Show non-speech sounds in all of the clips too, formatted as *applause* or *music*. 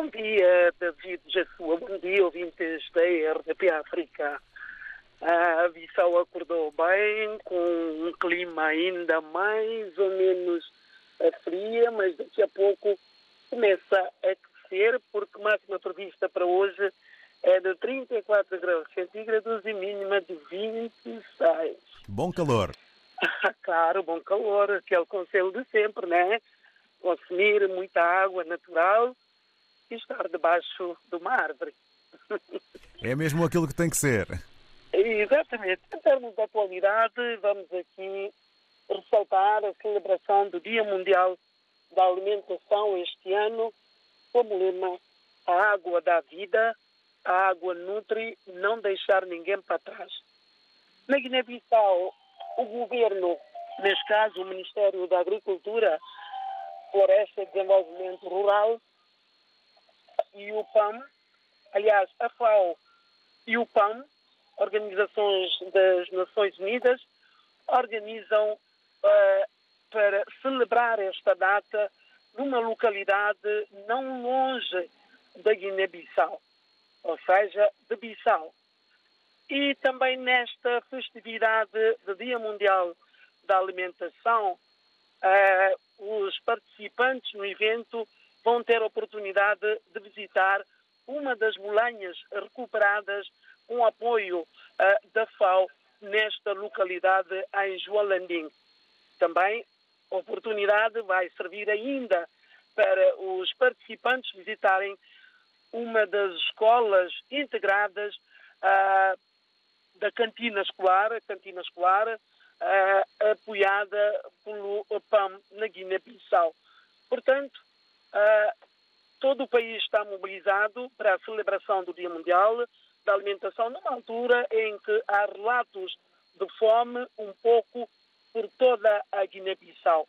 Bom dia, David Jassua. Bom dia, ouvintes da RDP África. A Bissau acordou bem, com um clima ainda mais ou menos fria, mas daqui a pouco começa a aquecer, porque máxima prevista para hoje é de 34 graus centígrados e mínima de 26. Bom calor. *laughs* claro, bom calor, aquele conselho de sempre, né? Consumir muita água natural e estar debaixo de uma árvore. *laughs* É mesmo aquilo que tem que ser. Exatamente. Em termos de atualidade, vamos aqui ressaltar a celebração do Dia Mundial da Alimentação este ano, como lema A água dá vida, a água nutre, não deixar ninguém para trás. Na Guiné-Bissau, o governo, neste caso o Ministério da Agricultura, Floresta e Desenvolvimento Rural e o PAM, aliás, a FAO e o PAM, organizações das Nações Unidas, organizam uh, para celebrar esta data numa localidade não longe da Guiné-Bissau, ou seja, de Bissau. E também nesta festividade do Dia Mundial da Alimentação, uh, os participantes no evento vão ter a oportunidade de visitar uma das molanhas recuperadas com apoio uh, da FAO nesta localidade em Joalandim. Também a oportunidade vai servir ainda para os participantes visitarem uma das escolas integradas uh, da cantina escolar, a cantina escolar uh, apoiada pelo PAM na Guiné-Bissau. Portanto, uh, todo o país está mobilizado para a celebração do Dia Mundial da Alimentação, numa altura em que há relatos de fome um pouco por toda a Guiné-Bissau.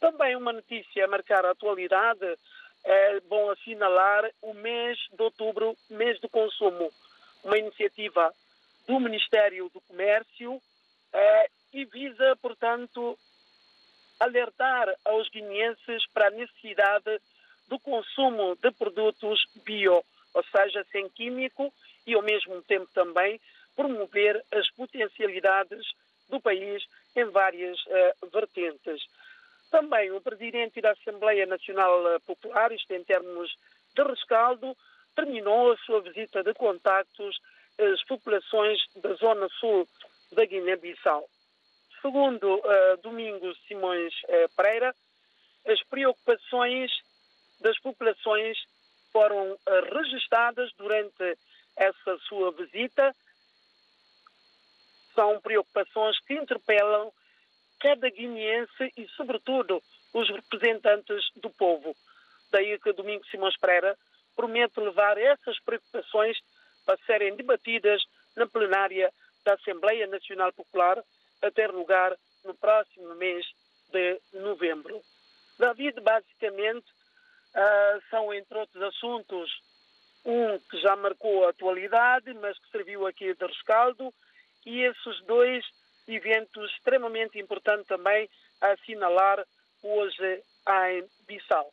Também uma notícia a marcar a atualidade é bom assinalar o mês de outubro, mês do consumo, uma iniciativa do Ministério do Comércio é, e visa, portanto, alertar aos guineenses para a necessidade do consumo de produtos bio, ou seja, sem químico e, ao mesmo tempo, também promover as potencialidades do país em várias uh, vertentes. Também o presidente da Assembleia Nacional Popular, isto em termos de rescaldo, terminou a sua visita de contactos às populações da zona sul da Guiné-Bissau. Segundo uh, Domingos Simões uh, Pereira, as preocupações das populações foram uh, registadas durante essa sua visita. São preocupações que interpelam cada guineense e, sobretudo, os representantes do povo. Daí que Domingos Simões Pereira promete levar essas preocupações para serem debatidas na plenária da Assembleia Nacional Popular a ter lugar no próximo mês de novembro. David, basicamente, uh, são, entre outros assuntos, um que já marcou a atualidade, mas que serviu aqui de rescaldo, e esses dois eventos extremamente importantes também a assinalar hoje em Bissau.